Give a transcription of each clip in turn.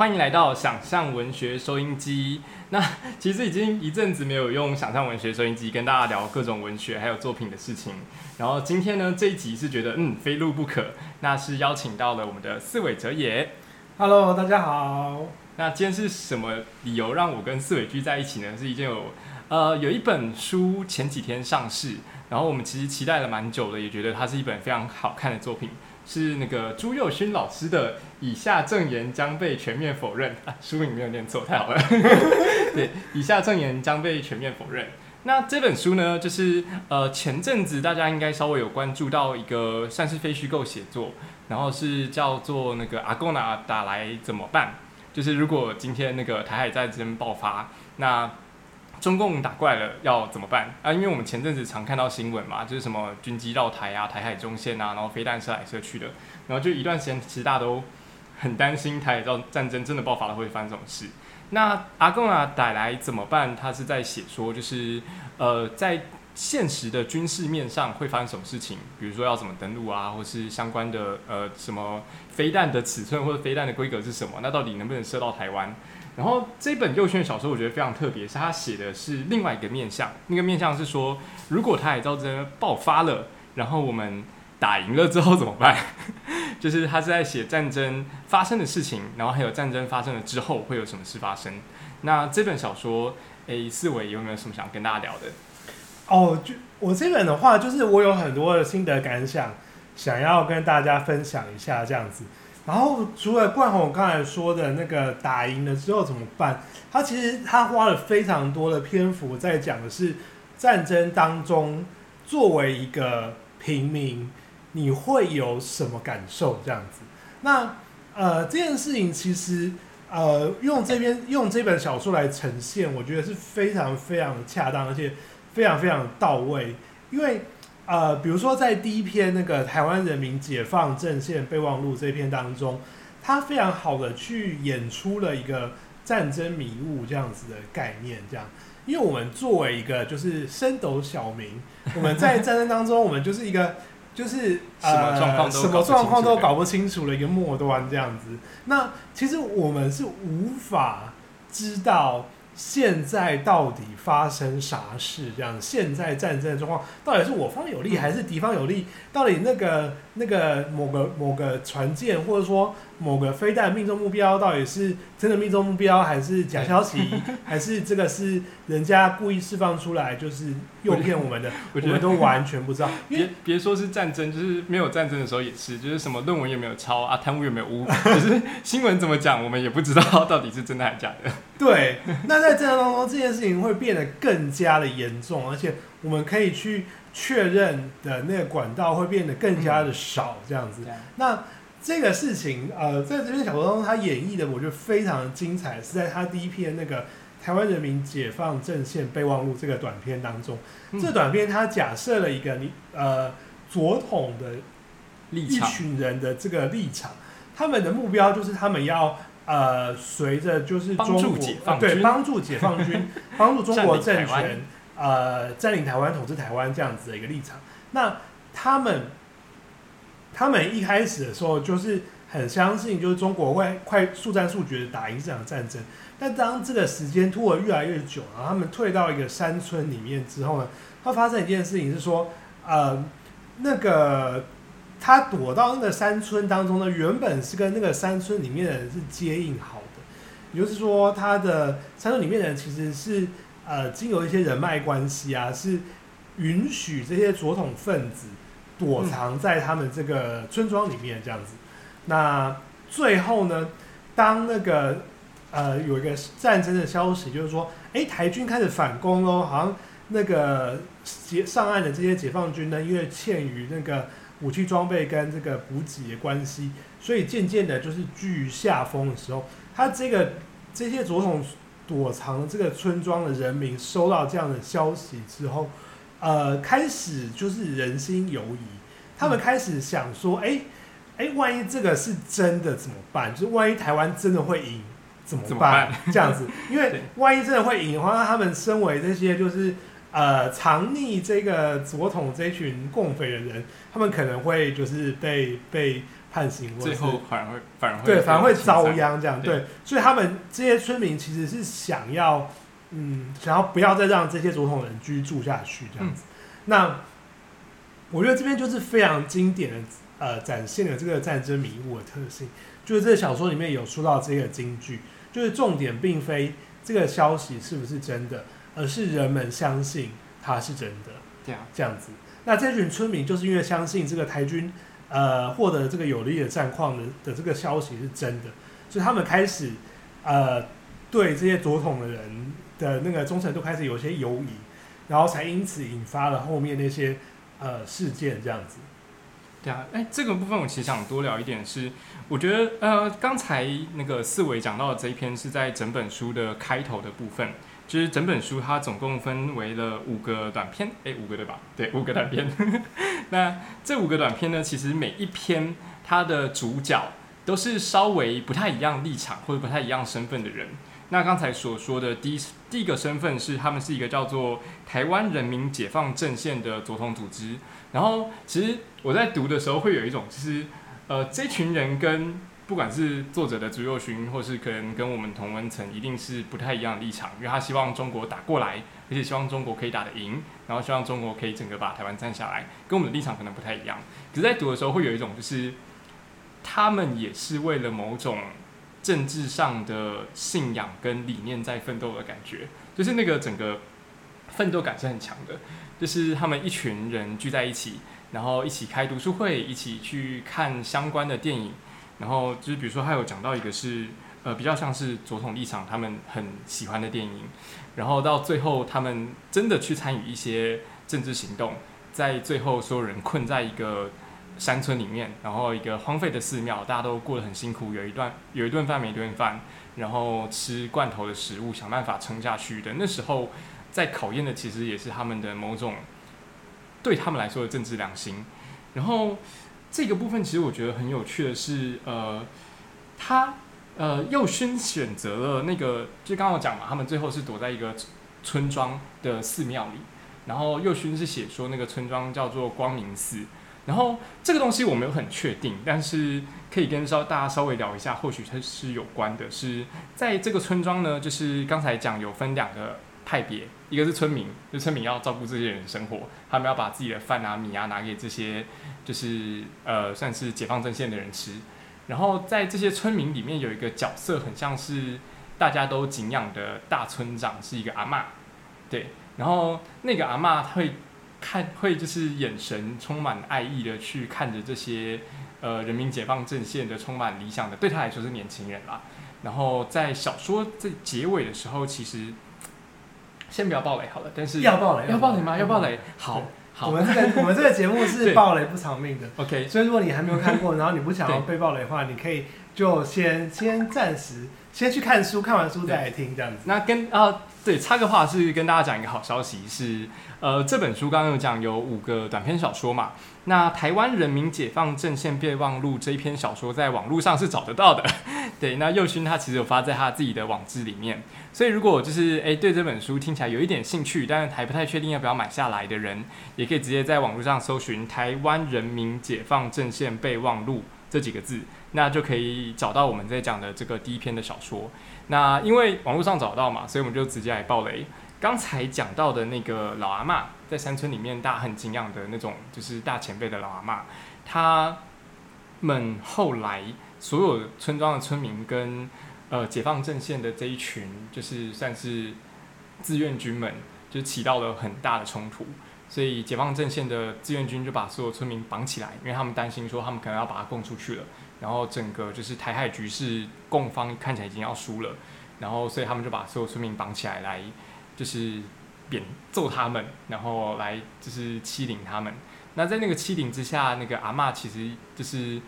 欢迎来到想象文学收音机。那其实已经一阵子没有用想象文学收音机跟大家聊各种文学还有作品的事情。然后今天呢，这一集是觉得嗯非录不可，那是邀请到了我们的四尾哲也。Hello，大家好。那今天是什么理由让我跟四尾聚在一起呢？是已经有呃有一本书前几天上市，然后我们其实期待了蛮久的，也觉得它是一本非常好看的作品，是那个朱佑勋老师的《以下证言将被全面否认》啊，书名没有念错，太好了。对，以下证言将被全面否认。那这本书呢，就是呃前阵子大家应该稍微有关注到一个算是非虚构写作，然后是叫做那个阿贡拿打来怎么办？就是如果今天那个台海战争爆发，那中共打过来了要怎么办啊？因为我们前阵子常看到新闻嘛，就是什么军机绕台啊、台海中线啊，然后飞弹射来射去的，然后就一段时间其实大家都很担心台海战战争真的爆发了会发生这种事。那阿贡啊带来怎么办？他是在写说，就是呃在现实的军事面上会发生什么事情，比如说要怎么登陆啊，或是相关的呃什么飞弹的尺寸或者飞弹的规格是什么？那到底能不能射到台湾？然后这本右轩的小说我觉得非常特别，是他写的是另外一个面向，那个面向是说，如果台海战争爆发了，然后我们打赢了之后怎么办？就是他是在写战争发生的事情，然后还有战争发生了之后会有什么事发生。那这本小说，诶，四伟有没有什么想跟大家聊的？哦，就我这本的话，就是我有很多的心得感想，想要跟大家分享一下这样子。然后除了冠宏刚才说的那个打赢了之后怎么办，他其实他花了非常多的篇幅在讲的是战争当中，作为一个平民，你会有什么感受这样子。那呃这件事情其实呃用这边用这本小说来呈现，我觉得是非常非常恰当，而且非常非常到位，因为。呃，比如说在第一篇那个台湾人民解放阵线备忘录这篇当中，他非常好的去演出了一个战争迷雾这样子的概念，这样，因为我们作为一个就是升斗小民，我们在战争当中，我们就是一个就是呃什么状况都搞搞不清楚的一个末端这样子。那其实我们是无法知道。现在到底发生啥事？这样，现在战争的状况到底是我方有利还是敌方有利？到底那个那个某个某个船舰，或者说某个飞弹命中目标，到底是真的命中目标，还是假消息，还是这个是人家故意释放出来，就是诱骗我们的？我们都完全不知道，别别说是战争，就是没有战争的时候也是，就是什么论文也没有抄啊，贪污也没有污，就是新闻怎么讲，我们也不知道到底是真的还是假的。对，那在战争当中，这件事情会变得更加的严重，而且我们可以去确认的那个管道会变得更加的少，这样子。那这个事情，呃，在这篇小说当中，他演绎的我觉得非常的精彩，是在他第一篇那个《台湾人民解放阵线备忘录》这个短片当中。嗯这短片他假设了一个你呃左统的一立场，群人的这个立场，他们的目标就是他们要呃随着就是帮助中国解放呃对军帮助解放军 帮助中国政权呃占领台湾统治台湾这样子的一个立场。那他们他们一开始的时候就是很相信，就是中国会快速战速决的打赢这场战争。但当这个时间拖得越来越久，然后他们退到一个山村里面之后呢，他发生一件事情是说，呃，那个他躲到那个山村当中呢，原本是跟那个山村里面的人是接应好的，也就是说，他的山村里面的人其实是呃经由一些人脉关系啊，是允许这些左统分子躲藏在他们这个村庄里面这样子。那最后呢，当那个呃有一个战争的消息，就是说，哎，台军开始反攻喽，好像那个解上岸的这些解放军呢，因为欠于那个武器装备跟这个补给的关系，所以渐渐的就是居于下风的时候，他这个这些左统躲藏的这个村庄的人民收到这样的消息之后，呃，开始就是人心犹疑，他们开始想说，哎、哎、万一这个是真的怎么办？就是万一台湾真的会赢怎么办？这样子，因为 万一真的会赢的话，那他们身为这些就是呃藏匿这个左统这群共匪的人，他们可能会就是被被判刑，最后反而会反而会对，反而会遭殃这样。对对，所以他们这些村民其实是想要，嗯，想要不要再让这些总统人居住下去这样子。那我觉得这边就是非常经典的，呃，展现了这个战争迷雾的特性。就是这个小说里面有说到这个金句，就是重点并非这个消息是不是真的，而是人们相信它是真的。对啊，这样子。那这群村民就是因为相信这个台军呃获得这个有利的战况的的这个消息是真的，所以他们开始呃对这些左统的人的那个忠诚度开始有些犹疑，然后才因此引发了后面那些呃事件这样子。对啊，哎，这个部分我其实想多聊一点是，我觉得呃，刚才那个四维讲到的这一篇是在整本书的开头的部分，就是整本书它总共分为了五个短篇，哎，五个对吧？对，五个短篇。那这五个短篇呢，其实每一篇它的主角都是稍微不太一样立场或者不太一样身份的人。那刚才所说的第一第一个身份是，他们是一个叫做台湾人民解放阵线的左统组织。然后，其实我在读的时候会有一种，就是呃，这群人跟不管是作者的朱佑勋，或是可能跟我们同文层，一定是不太一样的立场，因为他希望中国打过来，而且希望中国可以打得赢，然后希望中国可以整个把台湾占下来，跟我们的立场可能不太一样。可是，在读的时候会有一种，就是他们也是为了某种政治上的信仰跟理念在奋斗的感觉，就是那个整个奋斗感是很强的。就是他们一群人聚在一起，然后一起开读书会，一起去看相关的电影，然后就是比如说，还有讲到一个是呃比较像是左统立场他们很喜欢的电影，然后到最后他们真的去参与一些政治行动，在最后所有人困在一个山村里面，然后一个荒废的寺庙，大家都过得很辛苦，有一段有一顿饭没一顿饭，然后吃罐头的食物，想办法撑下去的那时候。在考验的其实也是他们的某种对他们来说的政治良心。然后这个部分其实我觉得很有趣的是，呃，他呃右勋选择了那个，就刚刚我讲嘛，他们最后是躲在一个村庄的寺庙里。然后右勋是写说那个村庄叫做光明寺。然后这个东西我没有很确定，但是可以跟稍大家稍微聊一下，或许它是有关的。是在这个村庄呢，就是刚才讲有分两个。派别，一个是村民，就村民要照顾这些人生活，他们要把自己的饭啊、米啊拿给这些，就是呃，算是解放阵线的人吃。然后在这些村民里面有一个角色，很像是大家都敬仰的大村长，是一个阿嬷，对。然后那个阿嬷会看，会就是眼神充满爱意的去看着这些呃人民解放阵线的充满理想的，对他来说是年轻人啦。然后在小说在结尾的时候，其实。先不要暴雷好了，但是要暴雷，要暴雷吗？要暴雷，好，我们这个我们这个节目是暴雷不偿命的，OK。所以如果你还没有看过，然后你不想要被暴雷的话，你可以就先先暂时先去看书，看完书再来听这样子。那跟啊，对，插个话是跟大家讲一个好消息是，呃，这本书刚刚有讲有五个短篇小说嘛。那台湾人民解放阵线备忘录这一篇小说在网络上是找得到的，对。那佑勋他其实有发在他自己的网志里面，所以如果就是诶对这本书听起来有一点兴趣，但是还不太确定要不要买下来的人，也可以直接在网络上搜寻“台湾人民解放阵线备忘录”这几个字，那就可以找到我们在讲的这个第一篇的小说。那因为网络上找到嘛，所以我们就直接来爆雷。刚才讲到的那个老阿妈，在山村里面大家很敬仰的那种，就是大前辈的老阿妈，他们后来所有村庄的村民跟呃解放阵线的这一群，就是算是志愿军们，就起到了很大的冲突。所以解放阵线的志愿军就把所有村民绑起来，因为他们担心说他们可能要把他供出去了，然后整个就是台海局势，共方看起来已经要输了，然后所以他们就把所有村民绑起来来。就是扁揍他们，然后来就是欺凌他们。那在那个欺凌之下，那个阿妈其实就是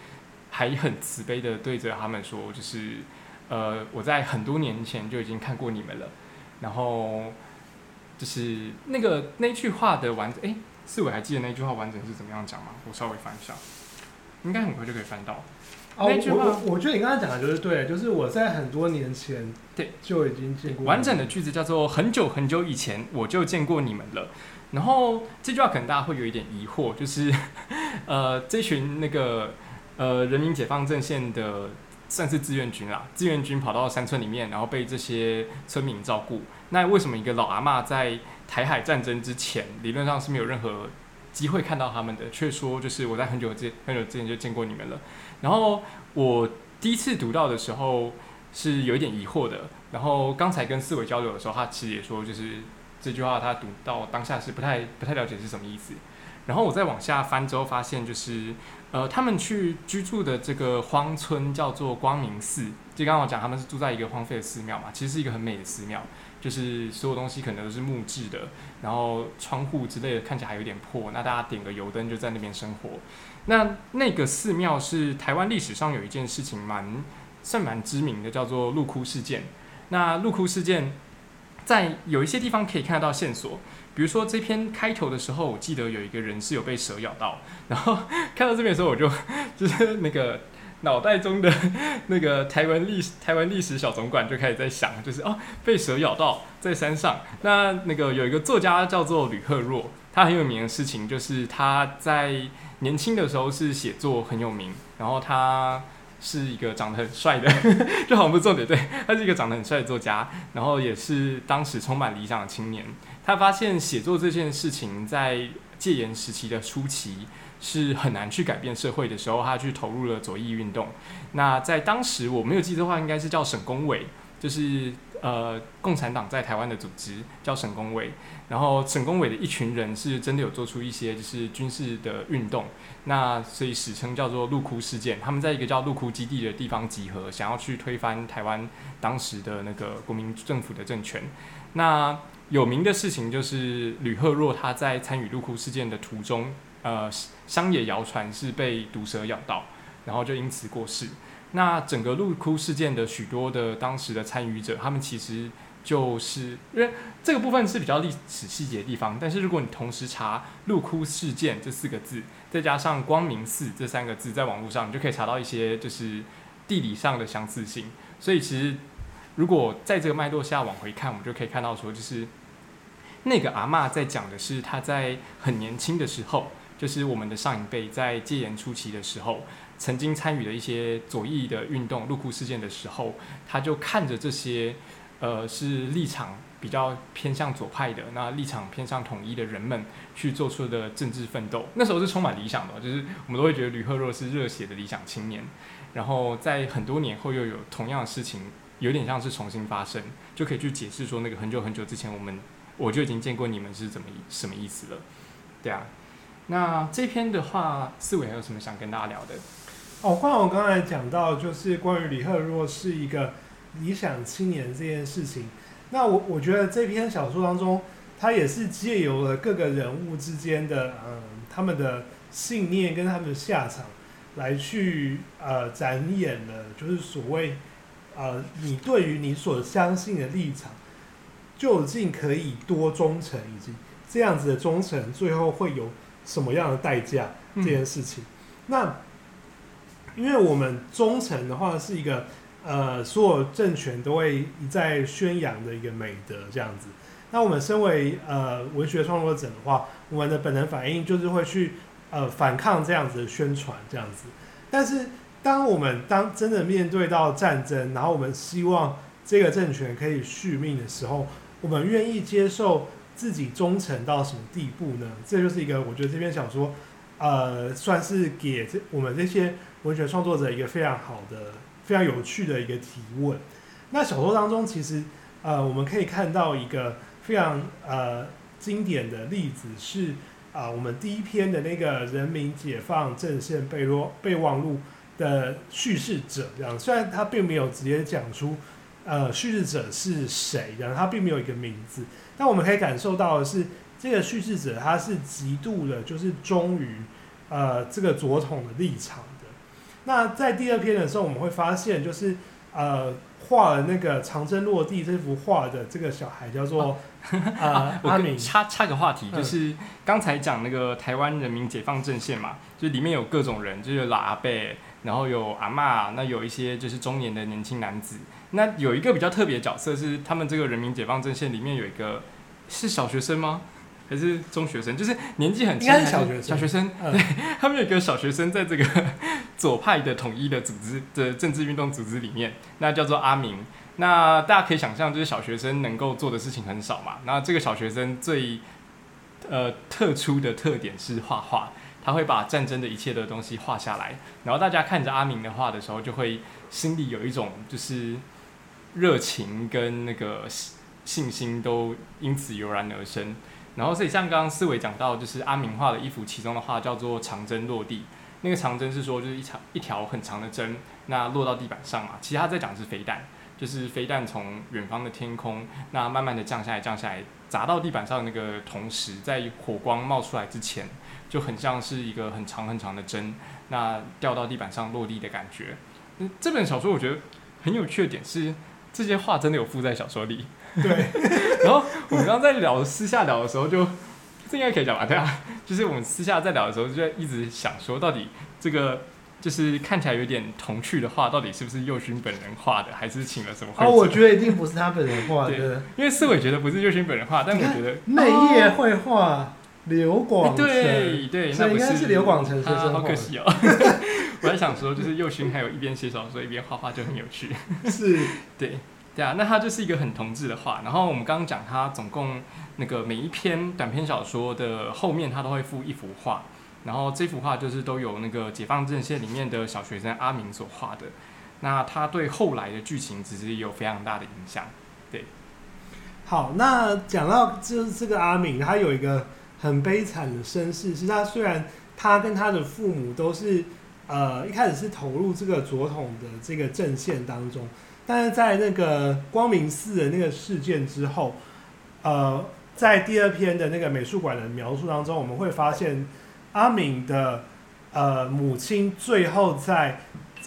还很慈悲的对着他们说，就是呃，我在很多年前就已经看过你们了。然后就是那个那句话的完整，哎，四伟还记得那句话完整是怎么样讲吗？我稍微翻一下，应该很快就可以翻到。哦，我我我觉得你刚才讲的就是对，就是我在很多年前对就已经见过。完整的句子叫做“很久很久以前我就见过你们了”。然后这句话可能大家会有一点疑惑，就是呃，这群那个呃人民解放阵线的算是志愿军啦，志愿军跑到山村里面，然后被这些村民照顾。那为什么一个老阿嬷在台海战争之前，理论上是没有任何机会看到他们的，却说就是我在很久之很久之前就见过你们了。然后我第一次读到的时候是有一点疑惑的。然后刚才跟四维交流的时候，他其实也说，就是这句话他读到当下是不太不太了解是什么意思。然后我再往下翻之后，发现就是呃，他们去居住的这个荒村叫做光明寺。就刚刚我讲，他们是住在一个荒废的寺庙嘛，其实是一个很美的寺庙，就是所有东西可能都是木质的，然后窗户之类的看起来还有点破。那大家点个油灯就在那边生活。那那个寺庙是台湾历史上有一件事情蛮算蛮知名的，叫做陆窟事件。那陆窟事件在有一些地方可以看得到线索。比如说这篇开头的时候，我记得有一个人是有被蛇咬到，然后看到这边的时候，我就 就是那个脑袋中的 那个台湾历史台湾历史小总管就开始在想，就是哦被蛇咬到在山上。那那个有一个作家叫做吕赫若，他很有名的事情就是他在年轻的时候是写作很有名，然后他是一个长得很帅的，就好像不是重点，对，他是一个长得很帅的作家，然后也是当时充满理想的青年。他发现写作这件事情在戒严时期的初期是很难去改变社会的时候，他去投入了左翼运动。那在当时我没有记错的话，应该是叫省工委，就是呃共产党在台湾的组织叫省工委。然后省工委的一群人是真的有做出一些就是军事的运动，那所以史称叫做鹿窟事件。他们在一个叫鹿窟基地的地方集合，想要去推翻台湾当时的那个国民政府的政权。那有名的事情就是吕赫若他在参与鹿窟事件的途中，呃，乡野谣传是被毒蛇咬到，然后就因此过世。那整个鹿窟事件的许多的当时的参与者，他们其实就是因为这个部分是比较历史细节的地方，但是如果你同时查“鹿窟事件”这四个字，再加上“光明寺”这三个字，在网络上你就可以查到一些就是地理上的相似性。所以其实如果在这个脉络下往回看，我们就可以看到说，就是。那个阿嬷在讲的是她在很年轻的时候，就是我们的上一辈在戒严初期的时候，曾经参与了一些左翼的运动、入库事件的时候，她就看着这些，呃，是立场比较偏向左派的，那立场偏向统一的人们去做出的政治奋斗。那时候是充满理想的，就是我们都会觉得吕赫若是热血的理想青年。然后在很多年后又有同样的事情，有点像是重新发生，就可以去解释说那个很久很久之前我们。我就已经见过你们是怎么什么意思了，对啊。那这篇的话，思维还有什么想跟大家聊的？哦，关我刚才讲到，就是关于李赫若是一个理想青年这件事情。那我我觉得这篇小说当中，它也是借由了各个人物之间的嗯他们的信念跟他们的下场，来去呃展演了，就是所谓呃你对于你所相信的立场。究竟可以多忠诚，以及这样子的忠诚最后会有什么样的代价？这件事情，那因为我们忠诚的话是一个呃，所有政权都会一再宣扬的一个美德，这样子。那我们身为呃文学创作者的话，我们的本能反应就是会去呃反抗这样子的宣传，这样子。但是当我们当真的面对到战争，然后我们希望这个政权可以续命的时候，我们愿意接受自己忠诚到什么地步呢？这就是一个我觉得这篇小说，呃，算是给这我们这些文学创作者一个非常好的、非常有趣的一个提问。那小说当中，其实呃，我们可以看到一个非常呃经典的例子，是啊，我们第一篇的那个人民解放阵线备落备忘录的叙事者，这样虽然他并没有直接讲出。呃，叙事者是谁？然后他并没有一个名字，但我们可以感受到的是，这个叙事者他是极度的，就是忠于呃这个左统的立场的。那在第二篇的时候，我们会发现，就是呃画了那个长征落地这幅画的这个小孩叫做啊 阿明。插插个话题，就是刚才讲那个台湾人民解放阵线嘛，就里面有各种人，就是老阿伯，然后有阿嬷，那有一些就是中年的年轻男子。那有一个比较特别的角色是，他们这个人民解放阵线里面有一个是小学生吗？还是中学生？就是年纪很轻，小学生小学生。对，他们有一个小学生在这个左派的统一的组织的政治运动组织里面，那叫做阿明。那大家可以想象，就是小学生能够做的事情很少嘛。那这个小学生最呃特殊的特点是画画，他会把战争的一切的东西画下来，然后大家看着阿明的画的时候，就会心里有一种就是热情跟那个信心都因此油然而生。然后所以像刚刚思维讲到，就是阿明画的一幅其中的画叫做长针落地，那个长针是说就是一长一条很长的针，那落到地板上嘛。其他在讲是飞弹。就是飞弹从远方的天空，那慢慢的降下来，降下来，砸到地板上的那个同时，在火光冒出来之前，就很像是一个很长很长的针，那掉到地板上落地的感觉。嗯，这本小说我觉得很有趣的点是，这些话真的有附在小说里。对。然后我们刚刚在聊私下聊的时候，就这应该可以讲吧？对啊，就是我们私下在聊的时候，就一直想说，到底这个。就是看起来有点童趣的画，到底是不是佑勋本人画的，还是请了什么？哦，我觉得一定不是他本人画的，因为四伟觉得不是佑勋本人画，但我觉得内页绘画刘广成，对对，那应该是刘广成先生好可惜哦。我在想说，就是右勋还有一边写小说一边画画就很有趣。是，对对啊，那他就是一个很同志的画。然后我们刚刚讲他总共那个每一篇短篇小说的后面，他都会附一幅画。然后这幅画就是都有那个解放阵线里面的小学生阿明所画的，那他对后来的剧情其实有非常大的影响。对，好，那讲到就是这个阿明，他有一个很悲惨的身世，是他虽然他跟他的父母都是呃一开始是投入这个左统的这个阵线当中，但是在那个光明寺的那个事件之后，呃，在第二篇的那个美术馆的描述当中，我们会发现。阿敏的呃母亲最后在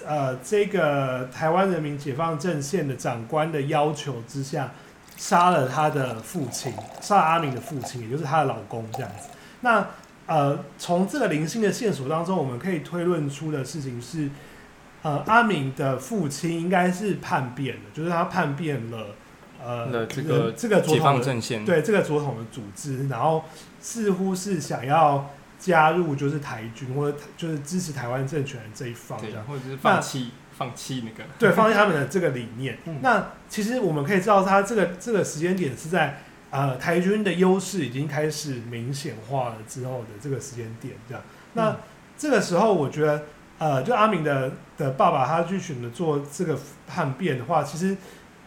呃这个台湾人民解放阵线的长官的要求之下，杀了他的父亲，杀了阿敏的父亲，也就是她的老公这样子。那呃从这个零星的线索当中，我们可以推论出的事情是，呃阿敏的父亲应该是叛变的，就是他叛变了呃这个这个解放阵线对这个左统的组织，然后似乎是想要。加入就是台军，或者就是支持台湾政权的这一方，这样，或者是放弃放弃那个，对，放弃他们的这个理念。那其实我们可以知道，他这个这个时间点是在呃台军的优势已经开始明显化了之后的这个时间点，这样。那这个时候，我觉得呃，就阿明的的爸爸他去选择做这个叛变的话，其实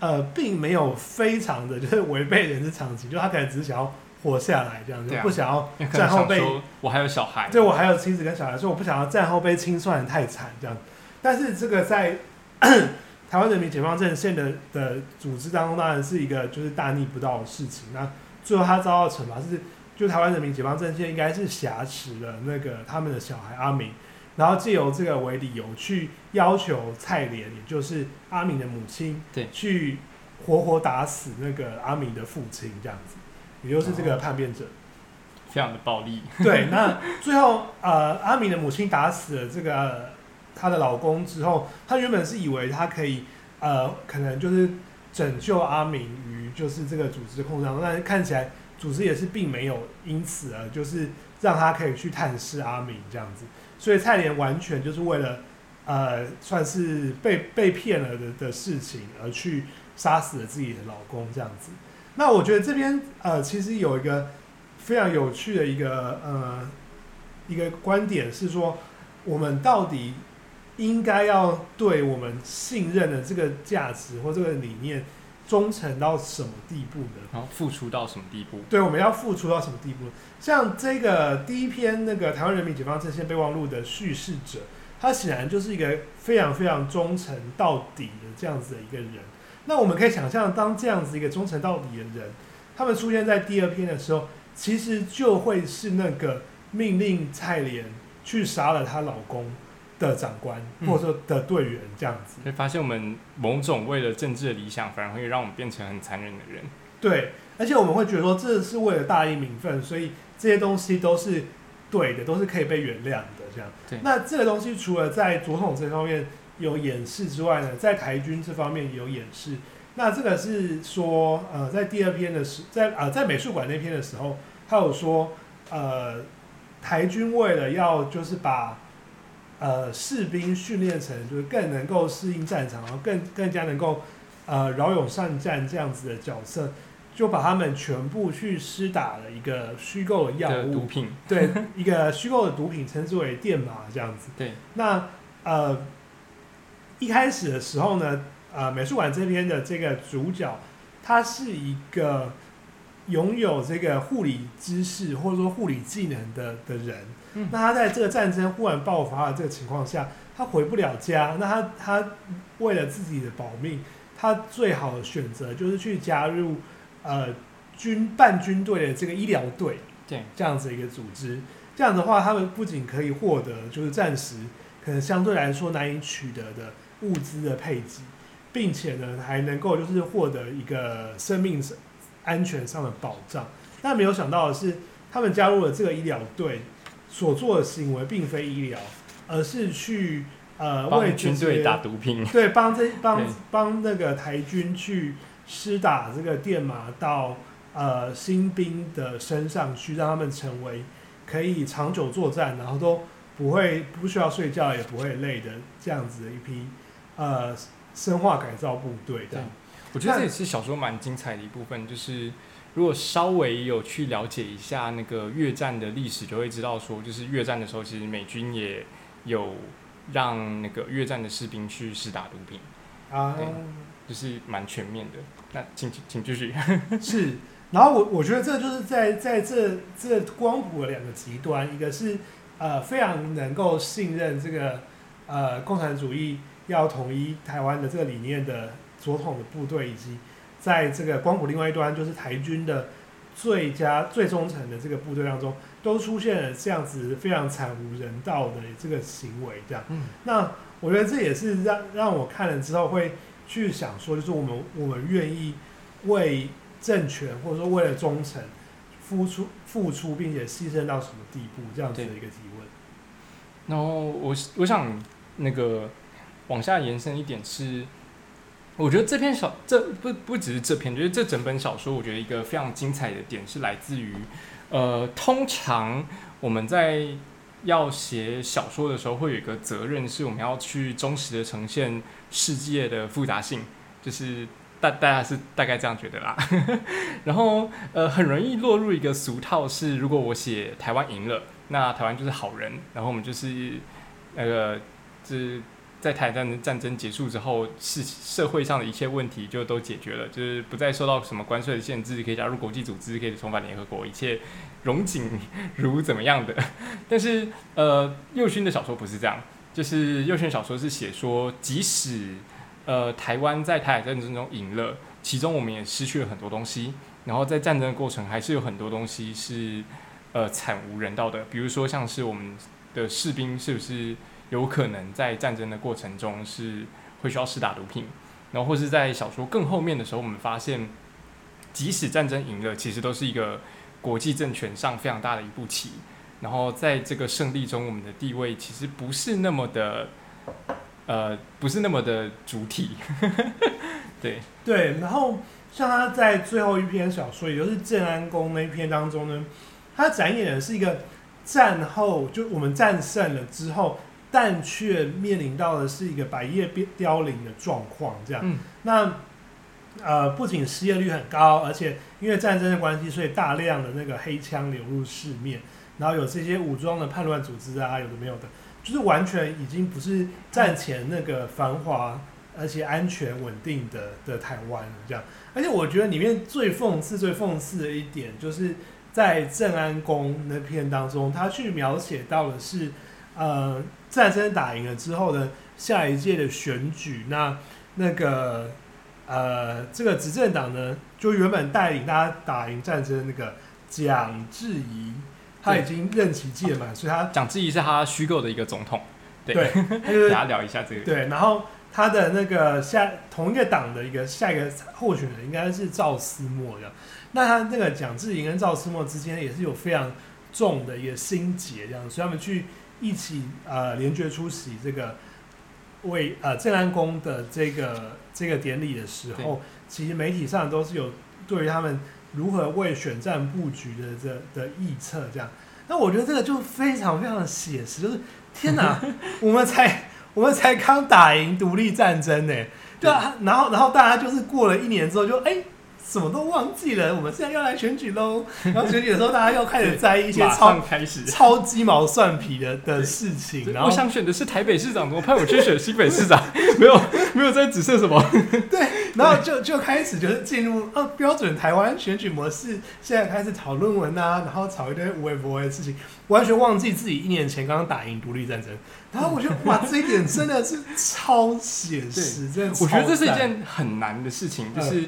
呃并没有非常的就是违背人之常情，就他可能只是想要。活下来这样子，不想要战后被我还有小孩，对我还有妻子跟小孩，所以我不想要战后被清算的太惨这样。但是这个在台湾人民解放阵线的的组织当中，当然是一个就是大逆不道的事情。那最后他遭到惩罚是，就台湾人民解放阵线应该是挟持了那个他们的小孩阿明，然后借由这个为理由去要求蔡莲，也就是阿明的母亲，对，去活活打死那个阿明的父亲这样子。也就是这个叛变者，非常的暴力。对，那最后呃，阿明的母亲打死了这个她的老公之后，她原本是以为她可以呃，可能就是拯救阿敏于就是这个组织控制，但是看起来组织也是并没有因此而就是让他可以去探视阿敏这样子。所以蔡莲完全就是为了呃，算是被被骗了的的事情而去杀死了自己的老公这样子。那我觉得这边呃，其实有一个非常有趣的一个呃一个观点是说，我们到底应该要对我们信任的这个价值或这个理念忠诚到什么地步呢？然后付出到什么地步？对，我们要付出到什么地步？像这个第一篇那个台湾人民解放阵线备忘录的叙事者，他显然就是一个非常非常忠诚到底的这样子的一个人。那我们可以想象，当这样子一个忠诚到底的人，他们出现在第二篇的时候，其实就会是那个命令蔡莲去杀了她老公的长官，或者说的队员这样子。会发现我们某种为了政治的理想，反而会让我们变成很残忍的人。对，而且我们会觉得说，这是为了大义名分，所以这些东西都是对的，都是可以被原谅的。这样。对。那这个东西除了在总统这方面。有演示之外呢，在台军这方面也有演示。那这个是说，呃，在第二篇的时，在啊，在美术馆那篇的时候，他有说，呃，台军为了要就是把呃士兵训练成就是更能够适应战场，然后更更加能够呃骁勇善战这样子的角色，就把他们全部去施打了一个虚构的药物毒，品，对，一个虚构的毒品，称之为电麻这样子。对，那呃一开始的时候呢，呃美术馆这边的这个主角，他是一个拥有这个护理知识或者说护理技能的的人。嗯那他在这个战争忽然爆发的这个情况下，他回不了家，那他他为了自己的保命，他最好的选择就是去加入呃军半军队的这个医疗队。对，这样子一个组织。这样的话，他们不仅可以获得就是暂时可能相对来说难以取得的物资的配给，并且呢还能够就是获得一个生命安全上的保障。但没有想到的是，他们加入了这个医疗队，所做的行为并非医疗，而是去呃为帮军队打毒品，对，帮这帮帮那个台军去施打这个电麻到呃新兵的身上去，让他们成为可以长久作战，然后都不会不需要睡觉，也不会累的这样子的一批呃生化改造部队的对。我觉得这也是小说蛮精彩的一部分，就是如果稍微有去了解一下那个越战的历史，就会知道说，就是越战的时候，其实美军也有让那个越战的士兵去试打毒品，啊，对就是蛮全面的。那请请请继续。是。然后我我觉得这就是在在这这光谱的两个极端，一个是呃非常能够信任这个呃共产主义要统一台湾的这个理念的左统的部队，以及在这个光谱另外一端就是台军的最佳最忠诚的这个部队当中，都出现了这样子非常惨无人道的这个行为，这样。嗯，那我觉得这也是让让我看了之后会去想说，就是我们我们愿意为政权或者说为了忠诚付出付出，并且牺牲到什么地步，这样子的一个提问。然后我我想那个往下延伸一点是，我觉得这篇小这不不只是这篇，就是这整本小说，我觉得一个非常精彩的点是来自于，呃，通常我们在要写小说的时候，会有一个责任，是我们要去忠实的呈现世界的复杂性，就是大大家是大概这样觉得啦。然后呃，很容易落入一个俗套，是如果我写台湾赢了。那台湾就是好人，然后我们就是那个，是在台战战争结束之后，是社会上的一切问题就都解决了，就是不再受到什么关税的限制，可以加入国际组织，可以重返联合国，一切荣景如怎么样的。但是呃，右勋的小说不是这样，就是右勋小说是写说，即使呃台湾在台海战争中赢了，其中我们也失去了很多东西，然后在战争的过程还是有很多东西是。呃，惨无人道的，比如说像是我们的士兵是不是有可能在战争的过程中是会需要试打毒品，然后或是在小说更后面的时候，我们发现，即使战争赢了，其实都是一个国际政权上非常大的一步棋，然后在这个胜利中，我们的地位其实不是那么的，呃，不是那么的主体，对。对，然后像他在最后一篇小说，也就是建安宫那一篇当中呢，他展演的是一个战后，就我们战胜了之后，但却面临到的是一个百业凋零的状况，这样。嗯那呃，不仅失业率很高，而且因为战争的关系，所以大量的那个黑枪流入市面，然后有这些武装的叛乱组织啊，有的没有的，就是完全已经不是战前那个繁华而且安全稳定的的台湾了。这样，而且我觉得里面最讽刺、最讽刺的一点，就是在镇安宫那篇当中，他去描写到的是，呃，战争打赢了之后呢，下一届的选举，那那个。呃，这个执政党呢，就原本带领大家打赢战争的那个蒋志怡，他已经任期届满，所以他蒋志怡是他虚构的一个总统，对对，他就是 大家聊一下这个，对，然后他的那个下同一个党的一个下一个候选人应该是赵思墨的，那他那个蒋志怡跟赵思墨之间也是有非常重的一个心结，这样，所以他们去一起呃联决出席这个为呃郑安宫的这个这个典礼的时候，其实媒体上都是有对于他们如何为选战布局的这的臆测这样。那我觉得这个就非常非常的写实，就是天哪，我们才我们才刚打赢独立战争呢，对啊，然后然后大家就是过了一年之后就哎。什么都忘记了，我们现在要来选举喽。然后选举的时候，大家又开始在意一些超开始超鸡毛蒜皮的的事情。然后我想选的是台北市长，怎么派我去选新北市长？没有没有在指示什么。对，然后就就开始就是进入呃标准台湾选举模式，现在开始讨论文啊，然后吵一堆无微不微的事情，完全忘记自己一年前刚刚打赢独立战争。然后我觉得哇，这一点真的是超写实，真的。我觉得这是一件很难的事情，就是。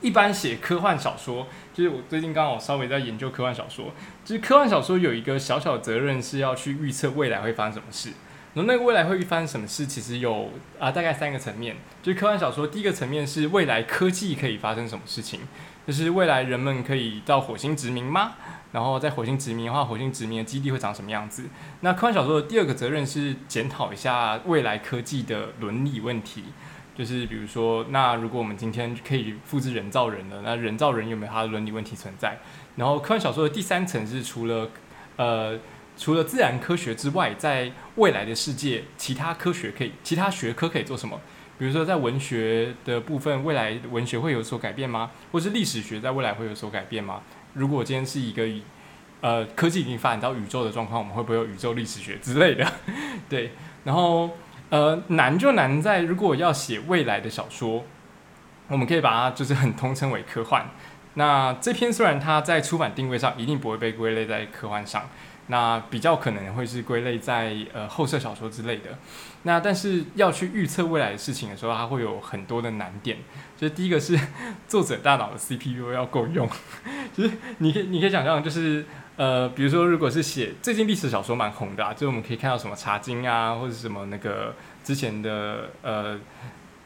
一般写科幻小说，就是我最近刚好稍微在研究科幻小说。就是科幻小说有一个小小责任是要去预测未来会发生什么事。然后那个未来会发生什么事，其实有啊大概三个层面。就是科幻小说第一个层面是未来科技可以发生什么事情，就是未来人们可以到火星殖民吗？然后在火星殖民的话，火星殖民的基地会长什么样子？那科幻小说的第二个责任是检讨一下未来科技的伦理问题。就是比如说，那如果我们今天可以复制人造人了，那人造人有没有它的伦理问题存在？然后科幻小说的第三层是除了呃除了自然科学之外，在未来的世界，其他科学可以其他学科可以做什么？比如说在文学的部分，未来文学会有所改变吗？或是历史学在未来会有所改变吗？如果今天是一个呃科技已经发展到宇宙的状况，我们会不会有宇宙历史学之类的？对，然后。呃，难就难在，如果要写未来的小说，我们可以把它就是很通称为科幻。那这篇虽然它在出版定位上一定不会被归类在科幻上，那比较可能会是归类在呃后设小说之类的。那但是要去预测未来的事情的时候，它会有很多的难点。就是第一个是作者大脑的 CPU 要够用，就是你可以你可以想象就是。呃，比如说，如果是写最近历史小说蛮红的啊，就我们可以看到什么《茶经》啊，或者什么那个之前的呃《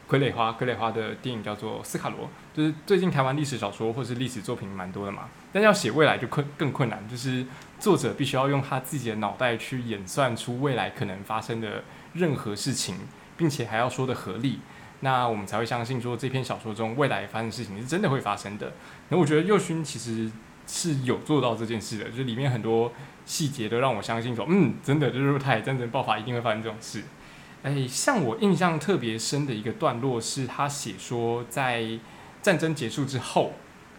傀儡花》《傀儡花》的电影叫做《斯卡罗》，就是最近台湾历史小说或是历史作品蛮多的嘛。但要写未来就困更困难，就是作者必须要用他自己的脑袋去演算出未来可能发生的任何事情，并且还要说的合理，那我们才会相信说这篇小说中未来发生的事情是真的会发生的。那我觉得右勋其实。是有做到这件事的，就是里面很多细节都让我相信说，嗯，真的就是太战争爆发一定会发生这种事。哎，像我印象特别深的一个段落是，他写说在战争结束之后，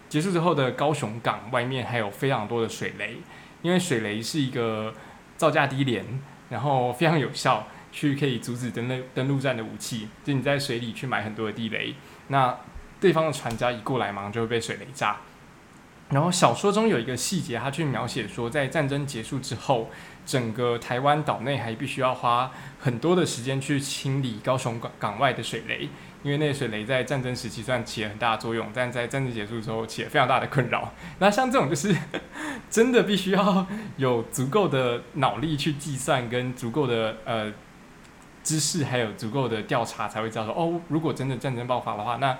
结束之后的高雄港外面还有非常多的水雷，因为水雷是一个造价低廉，然后非常有效，去可以阻止登陆登陆战的武器。就你在水里去买很多的地雷，那对方的船家一过来，马上就会被水雷炸。然后小说中有一个细节，他去描写说，在战争结束之后，整个台湾岛内还必须要花很多的时间去清理高雄港港外的水雷，因为那些水雷在战争时期算起了很大的作用，但在战争结束之后起了非常大的困扰。那像这种就是真的必须要有足够的脑力去计算，跟足够的呃知识，还有足够的调查，才会知道说，哦，如果真的战争爆发的话，那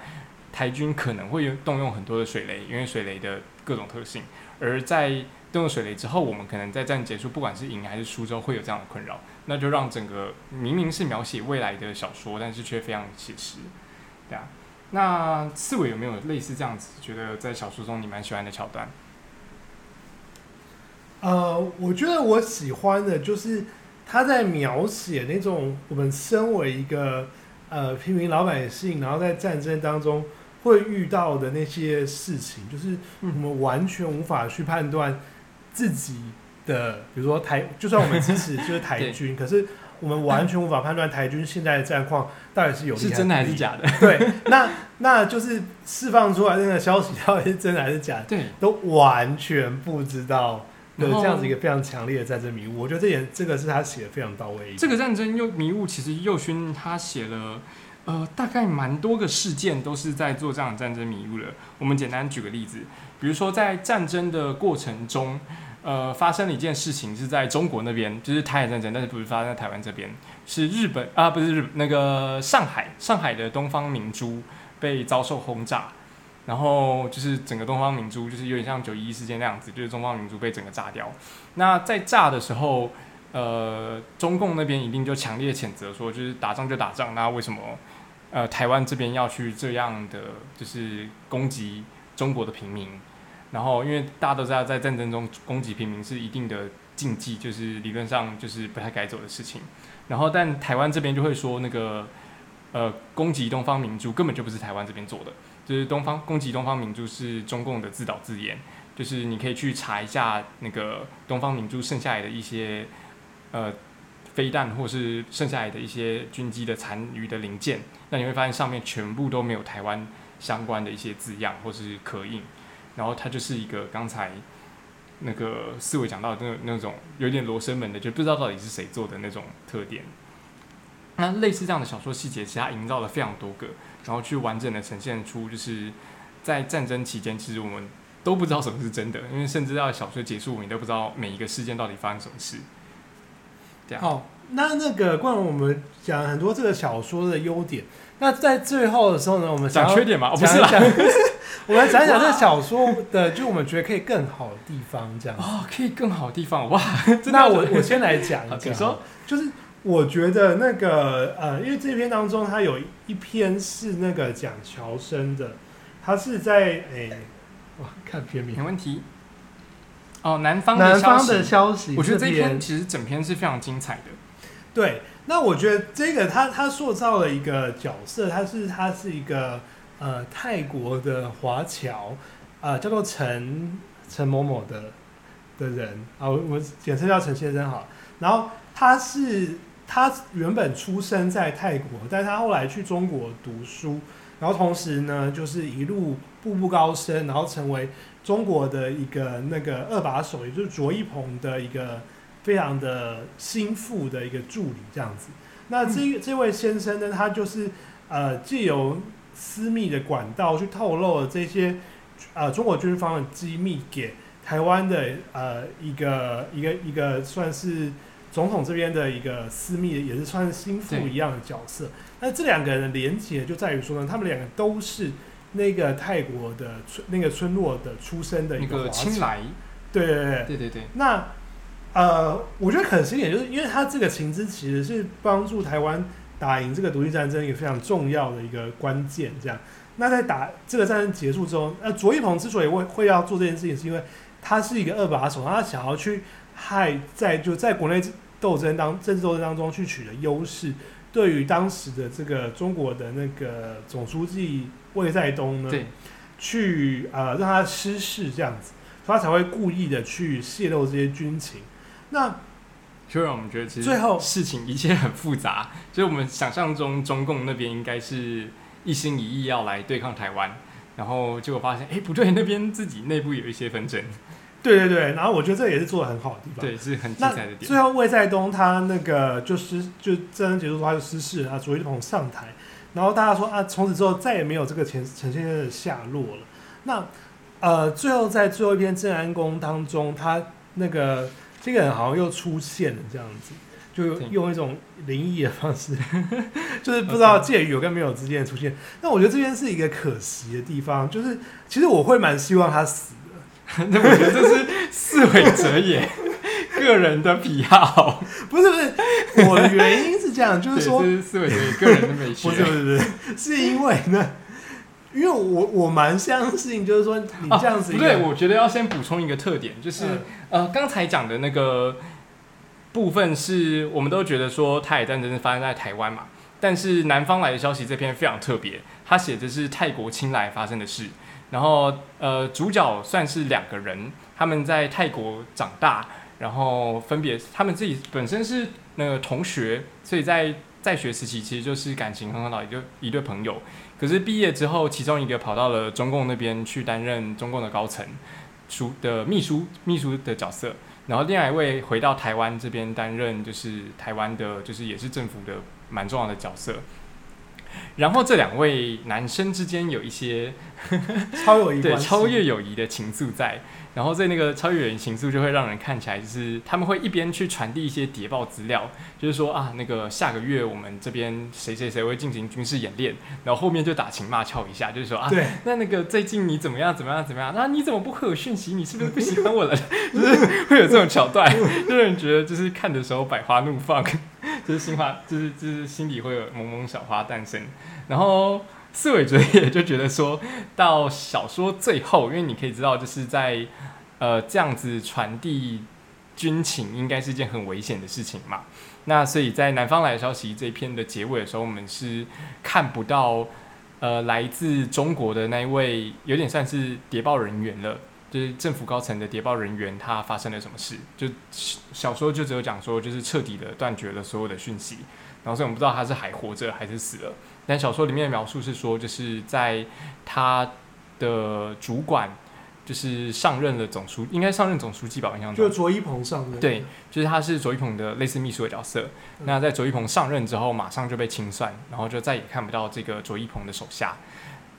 台军可能会动用很多的水雷，因为水雷的。各种特性，而在动用水雷之后，我们可能在战结束，不管是赢还是输之后，会有这样的困扰，那就让整个明明是描写未来的小说，但是却非常写实，对啊。那刺猬有没有类似这样子，觉得在小说中你蛮喜欢的桥段？呃，我觉得我喜欢的就是他在描写那种我们身为一个呃平民老百姓，然后在战争当中。会遇到的那些事情，就是我们完全无法去判断自己的，比如说台，就算我们支持就是台 军，可是我们完全无法判断台军现在的战况到底是有是真的还是假的。对，那那就是释放出来那个消息到底是真的还是假的，对，都完全不知道有这样子一个非常强烈的战争迷雾。我觉得这点这个是他写的非常到位。这个战争又迷雾，其实右勋他写了。呃，大概蛮多个事件都是在做这样的战争迷雾了。我们简单举个例子，比如说在战争的过程中，呃，发生了一件事情是在中国那边，就是台海战争，但是不是发生在台湾这边，是日本啊，不是日那个上海，上海的东方明珠被遭受轰炸，然后就是整个东方明珠就是有点像九一一事件那样子，就是东方明珠被整个炸掉。那在炸的时候，呃，中共那边一定就强烈谴责说，就是打仗就打仗，那为什么？呃，台湾这边要去这样的，就是攻击中国的平民，然后因为大家都知道，在战争中攻击平民是一定的禁忌，就是理论上就是不太该做的事情。然后，但台湾这边就会说那个呃，攻击东方明珠根本就不是台湾这边做的，就是东方攻击东方明珠是中共的自导自演，就是你可以去查一下那个东方明珠剩下来的一些呃飞弹或是剩下来的一些军机的残余的零件，那你会发现上面全部都没有台湾相关的一些字样或是刻印，然后它就是一个刚才。那个思维讲到的那那种有点罗生门的，就不知道到底是谁做的那种特点。那类似这样的小说细节，其实它营造了非常多个，然后去完整的呈现出，就是在战争期间，其实我们都不知道什么是真的，因为甚至到小说结束，我们都不知道每一个事件到底发生什么事。这样。好，那那个关于我们讲很多这个小说的优点，那在最后的时候呢，我们讲缺点吗？哦，不是讲。我们讲一讲这小说的，就我们觉得可以更好的地方，这样哦，可以更好的地方哇！那我我先来讲一讲，说就是我觉得那个呃，因为这篇当中它有一篇是那个讲乔生的，他是在哎，哇，看片名没问题。哦，南方南方的消息，我觉得这篇其实整篇是非常精彩的。对，那我觉得这个他他塑造了一个角色，他是他是一个。呃，泰国的华侨，呃，叫做陈陈某某的的人啊，我我简称叫陈先生好。然后他是他原本出生在泰国，但是他后来去中国读书，然后同时呢，就是一路步步高升，然后成为中国的一个那个二把手，也就是卓一鹏的一个非常的心腹的一个助理这样子。那这这位先生呢，他就是呃，借由私密的管道去透露了这些，呃，中国军方的机密给台湾的呃一个一个一个算是总统这边的一个私密，也是算是心腹一样的角色。那这两个人的连结就在于说呢，他们两个都是那个泰国的村那个村落的出身的一个青来，对对对对对对。那呃，我觉得可惜一点，就是因为他这个情资其实是帮助台湾。打赢这个独立战争一个非常重要的一个关键，这样。那在打这个战争结束之后，呃，卓一鹏之所以会会要做这件事情，是因为他是一个二把手，他想要去害在就在国内斗争当政治斗争当中去取得优势。对于当时的这个中国的那个总书记魏在东呢，去呃让他失势这样子，所以他才会故意的去泄露这些军情。那就让我们觉得，其实最后事情一切很复杂。就是我们想象中，中共那边应该是一心一意要来对抗台湾，然后结果发现，哎，不对，那边自己内部有一些纷争。对对对，然后我觉得这也是做的很好的地方。对，是很精彩的点。最后魏在东他那个就是就战争结束之后他就失势，啊，卓一鹏上台，然后大家说啊，从此之后再也没有这个陈陈先生的下落了。那呃，最后在最后一篇镇安宫当中，他那个。这个人好像又出现了，这样子，就用一种灵异的方式，就是不知道介于有跟没有之间的出现。那我觉得这边是一个可惜的地方，就是其实我会蛮希望他死的。那我觉得这是四尾哲也个人的癖好，不是不是，我的原因是这样，就是说四尾哲也个人的美学，不是不是不是，是因为呢。因为我我蛮相信，就是说你这样子，不对，我觉得要先补充一个特点，就是呃，刚才讲的那个部分是我们都觉得说泰海战争是发生在台湾嘛，但是南方来的消息这篇非常特别，他写的是泰国清莱发生的事，然后呃，主角算是两个人，他们在泰国长大，然后分别他们自己本身是那个同学，所以在在学时期其实就是感情很好的一对一对朋友。可是毕业之后，其中一个跑到了中共那边去担任中共的高层书的秘书秘书的角色，然后另外一位回到台湾这边担任就是台湾的，就是也是政府的蛮重要的角色。然后这两位男生之间有一些超友谊对超越友谊的情愫在。然后在那个超越人情愫就会让人看起来就是他们会一边去传递一些谍报资料，就是说啊那个下个月我们这边谁谁谁会进行军事演练，然后后面就打情骂俏一下，就是说啊对，那那个最近你怎么样怎么样怎么样？那你怎么不回我讯息？你是不是不喜欢我了？就是会有这种桥段，让人觉得就是看的时候百花怒放，就是心花就是就是心里会有萌萌小花诞生，然后。四尾哲也就觉得说到小说最后，因为你可以知道，就是在呃这样子传递军情应该是一件很危险的事情嘛。那所以在南方来消息这一篇的结尾的时候，我们是看不到呃来自中国的那一位有点算是谍报人员了。就是政府高层的谍报人员，他发生了什么事？就小说就只有讲说，就是彻底的断绝了所有的讯息，然后所以我们不知道他是还活着还是死了。但小说里面的描述是说，就是在他的主管就是上任了总书，应该上任总书记吧？我印象中就卓一鹏上任，对，就是他是卓一鹏的类似秘书的角色。那在卓一鹏上任之后，马上就被清算，然后就再也看不到这个卓一鹏的手下。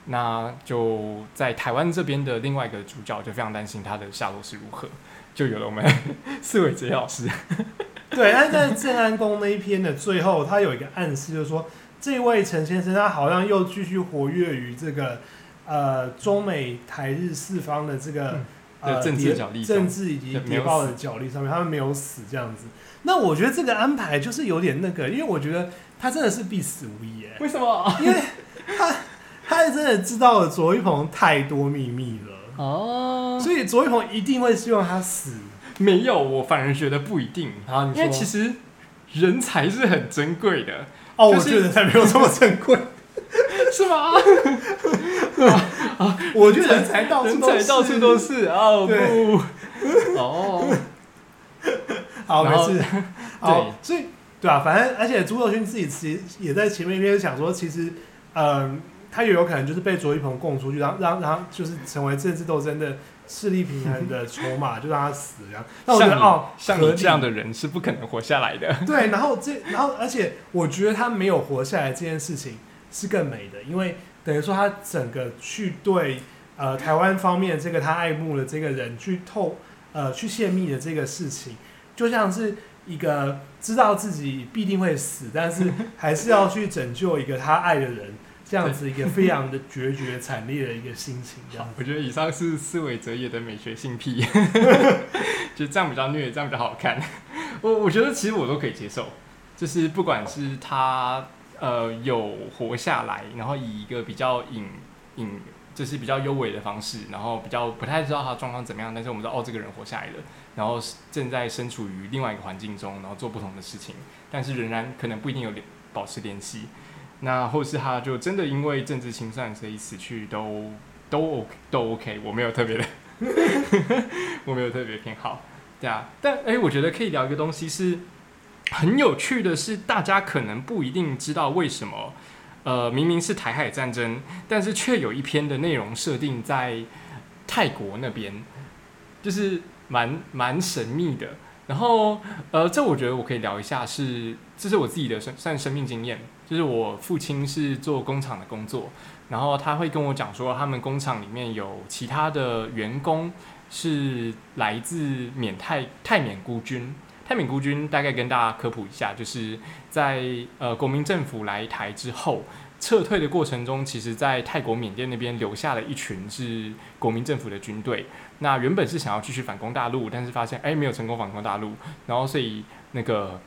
那就在台湾这边的另外一个主角就非常担心他的下落是如何，就有了我们 四位哲老师。对，但在正安宫那一篇的最后，他有一个暗示，就是说这位陈先生他好像又继续活跃于这个呃中美台日四方的这个呃政治角力、政治以及谍报的角力上面，他们没有死这样子。那我觉得这个安排就是有点那个，因为我觉得他真的是必死无疑哎。为什么？因为他。他真的知道了卓一鹏太多秘密了哦，所以卓一鹏一定会希望他死。没有，我反而觉得不一定啊，因为其实人才是很珍贵的哦。我觉得才没有这么珍贵，是吗？啊，我觉得人才到处都是，到处都是哦不哦，好没事。好，所以对啊，反正而且朱友勋自己其实也在前面一边想说，其实嗯。他也有可能就是被卓一鹏供出去，让让让就是成为政治斗争的势力平衡的筹码，就让他死这样。那我觉得哦，像你这样的人是不可能活下来的。对，然后这然后而且我觉得他没有活下来这件事情是更美的，因为等于说他整个去对呃台湾方面这个他爱慕的这个人去透呃去泄密的这个事情，就像是一个知道自己必定会死，但是还是要去拯救一个他爱的人。这样子一个非常的决绝惨烈的一个心情，这样。我觉得以上是四维哲也的美学性癖，就这样比较虐，这样比较好看。我我觉得其实我都可以接受，就是不管是他呃有活下来，然后以一个比较隐隐就是比较优美的方式，然后比较不太知道他状况怎么样，但是我们知道哦这个人活下来了，然后正在身处于另外一个环境中，然后做不同的事情，但是仍然可能不一定有联保持联系。那或是他就真的因为政治清算所以死去都都 OK 都 OK，我没有特别的，我没有特别偏好，对啊。但哎，我觉得可以聊一个东西是很有趣的，是大家可能不一定知道为什么，呃，明明是台海战争，但是却有一篇的内容设定在泰国那边，就是蛮蛮神秘的。然后呃，这我觉得我可以聊一下，是这是我自己的生算生命经验。就是我父亲是做工厂的工作，然后他会跟我讲说，他们工厂里面有其他的员工是来自缅泰泰缅孤军。泰缅孤军大概跟大家科普一下，就是在呃国民政府来台之后撤退的过程中，其实在泰国缅甸那边留下了一群是国民政府的军队。那原本是想要继续反攻大陆，但是发现哎没有成功反攻大陆，然后所以那个。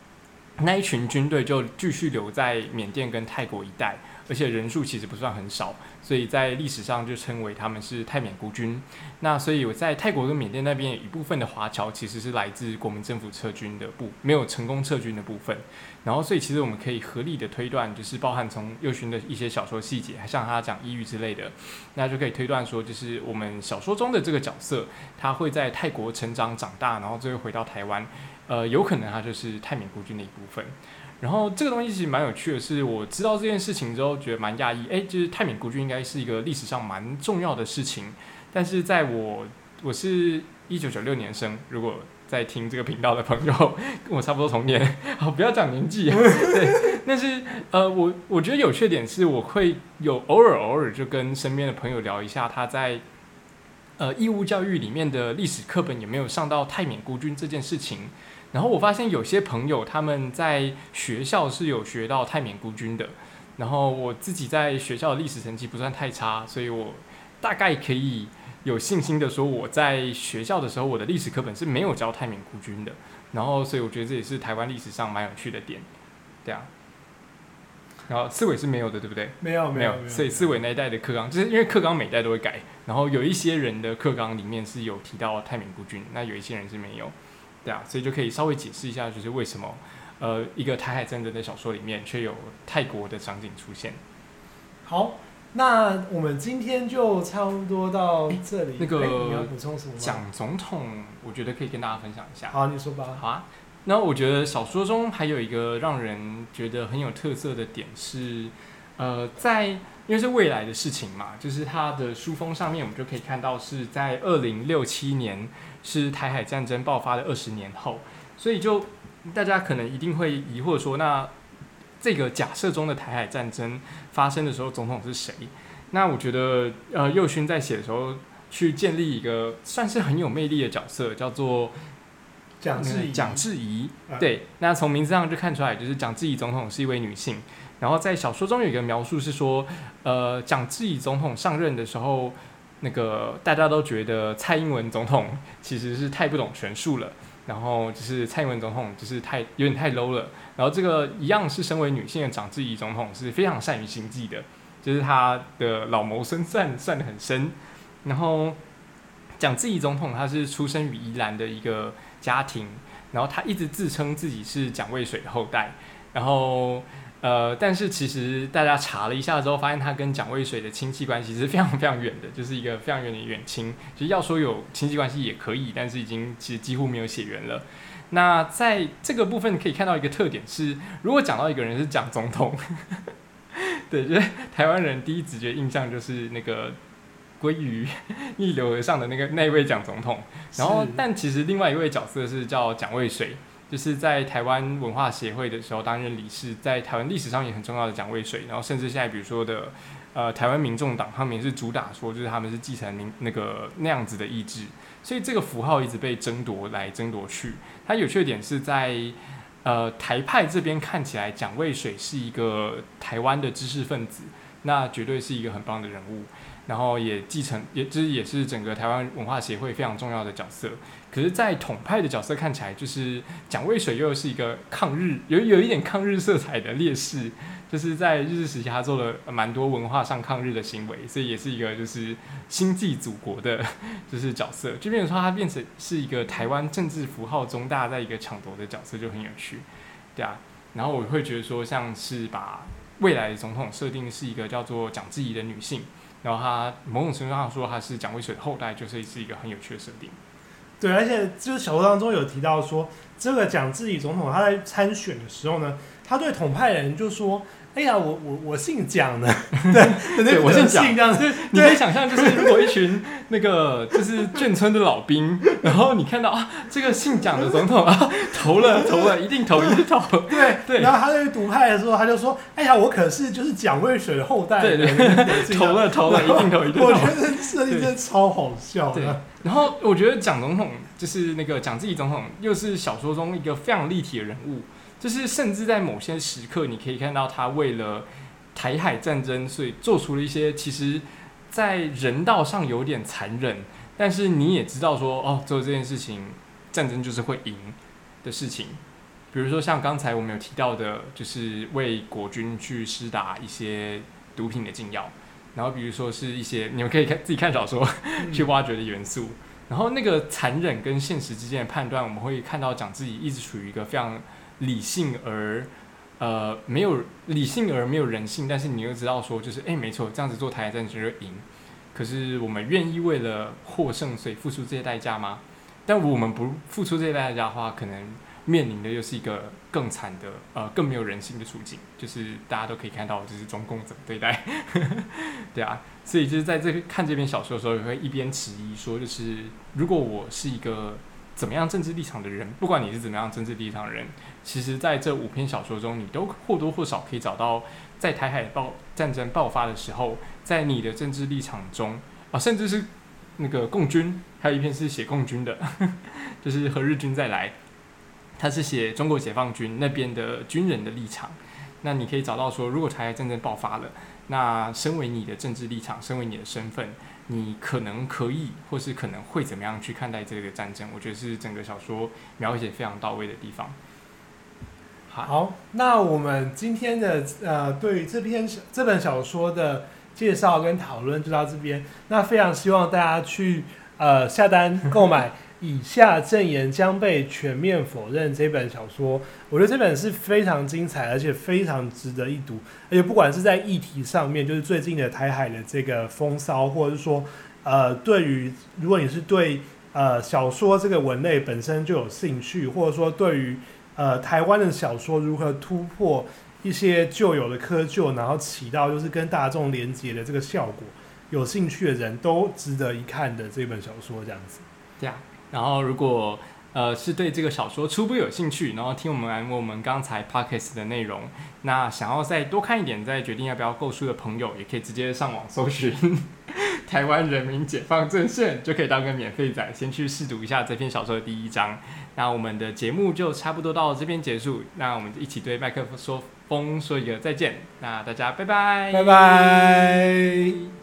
那一群军队就继续留在缅甸跟泰国一带，而且人数其实不算很少，所以在历史上就称为他们是泰缅孤军。那所以我在泰国跟缅甸那边一部分的华侨其实是来自国民政府撤军的部，没有成功撤军的部分。然后所以其实我们可以合理的推断，就是包含从右勋的一些小说细节，还像他讲抑郁之类的，那就可以推断说，就是我们小说中的这个角色，他会在泰国成长长大，然后最后回到台湾。呃，有可能他就是泰缅孤军的一部分。然后这个东西其实蛮有趣的，是我知道这件事情之后，觉得蛮讶异。哎，就是泰缅孤军应该是一个历史上蛮重要的事情。但是在我我是一九九六年生，如果在听这个频道的朋友跟 我差不多同年，好，不要讲年纪。对，但是呃，我我觉得有缺点是，我会有偶尔偶尔就跟身边的朋友聊一下，他在。呃，义务教育里面的历史课本有没有上到泰缅孤军这件事情？然后我发现有些朋友他们在学校是有学到泰缅孤军的。然后我自己在学校的历史成绩不算太差，所以我大概可以有信心的说，我在学校的时候我的历史课本是没有教泰缅孤军的。然后，所以我觉得这也是台湾历史上蛮有趣的点，对啊。然后四伟是没有的，对不对？没有没有，所以四伟那一代的课纲，就是因为课纲每代都会改，然后有一些人的课纲里面是有提到泰缅孤军，那有一些人是没有。对啊，所以就可以稍微解释一下，就是为什么呃一个台海战争的小说里面却有泰国的场景出现。好，那我们今天就差不多到这里。那个哎你要补充什么吗？讲总统，我觉得可以跟大家分享一下。好，你说吧。好啊，那我觉得小说中还有一个让人觉得很有特色的点是，呃，在因为是未来的事情嘛，就是它的书封上面我们就可以看到是在二零六七年是台海战争爆发的二十年后，所以就大家可能一定会疑惑说，那这个假设中的台海战争发生的时候，总统是谁？那我觉得，呃，右勋在写的时候去建立一个算是很有魅力的角色，叫做蒋志怡，蒋志怡，啊对，那从名字上就看出来，就是蒋志怡总统是一位女性。然后在小说中有一个描述是说，呃，蒋志怡总统上任的时候，那个大家都觉得蔡英文总统其实是太不懂权术了，然后就是蔡英文总统就是太有点太 low 了。然后这个一样是身为女性的蒋志怡总统是非常善于心计的，就是他的老谋深算算得很深。然后蒋志怡总统他是出生于宜兰的一个家庭，然后他一直自称自己是蒋渭水的后代，然后呃，但是其实大家查了一下之后，发现他跟蒋渭水的亲戚关系是非常非常远的，就是一个非常远的远亲。其实要说有亲戚关系也可以，但是已经其实几乎没有血缘了。那在这个部分可以看到一个特点是，如果讲到一个人是蒋总统，对，就是台湾人第一直觉印象就是那个鲑鱼逆流而上的那个那一位蒋总统。然后，但其实另外一位角色是叫蒋渭水，就是在台湾文化协会的时候担任理事，在台湾历史上也很重要的蒋渭水。然后甚至现在比如说的呃台湾民众党，他们也是主打说就是他们是继承民那个那样子的意志，所以这个符号一直被争夺来争夺去。它有趣的点是在呃台派这边看起来蒋渭水是一个台湾的知识分子，那绝对是一个很棒的人物。然后也继承，也就是也是整个台湾文化协会非常重要的角色。可是，在统派的角色看起来，就是蒋渭水又是一个抗日，有有一点抗日色彩的烈士，就是在日治时期他做了蛮多文化上抗日的行为，所以也是一个就是心系祖国的就是角色。就变成说他变成是一个台湾政治符号中大在一个抢夺的角色，就很有趣，对啊。然后我会觉得说，像是把未来的总统设定是一个叫做蒋志怡的女性。然后她某种程度上说她是蒋渭水的后代，就是是一个很有趣的设定。对，而且就是小说当中有提到说，这个蒋志怡总统他在参选的时候呢，他对统派人就说：“哎呀，我我我姓蒋的，对，对我姓蒋姓这样子。你可以想象，就是如果一群那个就是眷村的老兵，然后你看到啊这个姓蒋的总统啊投了投了，一定投一定投，对对然后他在独派的时候，他就说：“哎呀，我可是就是蒋渭水的后代。”对对对投了投了，一定投一定投。我觉得设定真的超好笑对的。然后我觉得蒋总统就是那个蒋自己总统，又是小说中一个非常立体的人物，就是甚至在某些时刻，你可以看到他为了台海战争，所以做出了一些其实，在人道上有点残忍，但是你也知道说，哦，做这件事情，战争就是会赢的事情。比如说像刚才我们有提到的，就是为国军去施打一些毒品的禁药，然后比如说是一些你们可以看自己看小说，嗯去挖掘的元素。然后那个残忍跟现实之间的判断，我们会看到讲自己一直处于一个非常理性而呃没有理性而没有人性，但是你又知道说就是哎没错，这样子做台海战争就会赢。可是我们愿意为了获胜，所以付出这些代价吗？但我们不付出这些代价的话，可能面临的又是一个更惨的呃更没有人性的处境，就是大家都可以看到，就是中共怎么对待，对啊。所以就是在这看这篇小说的时候，也会一边迟疑说，就是如果我是一个怎么样政治立场的人，不管你是怎么样政治立场的人，其实在这五篇小说中，你都或多或少可以找到，在台海爆战争爆发的时候，在你的政治立场中啊，甚至是那个共军，还有一篇是写共军的，就是和日军再来，他是写中国解放军那边的军人的立场。那你可以找到说，如果台海战争爆发了，那身为你的政治立场，身为你的身份，你可能可以，或是可能会怎么样去看待这个战争？我觉得是整个小说描写非常到位的地方。好，那我们今天的呃对于这篇这本小说的介绍跟讨论就到这边。那非常希望大家去呃下单购买以下证言将被全面否认。这本小说，我觉得这本是非常精彩，而且非常值得一读。而且不管是在议题上面，就是最近的台海的这个风骚，或者是说，呃，对于如果你是对呃小说这个文类本身就有兴趣，或者说对于呃台湾的小说如何突破一些旧有的窠臼，然后起到就是跟大众连接的这个效果，有兴趣的人都值得一看的这本小说，这样子。这样，然后如果呃是对这个小说初步有兴趣，然后听我们我们刚才 podcast 的内容，那想要再多看一点，再决定要不要购书的朋友，也可以直接上网搜寻 台湾人民解放阵线，就可以当个免费仔，先去试读一下这篇小说的第一章。那我们的节目就差不多到这边结束，那我们一起对麦克风说风说一个再见，那大家拜拜，拜拜。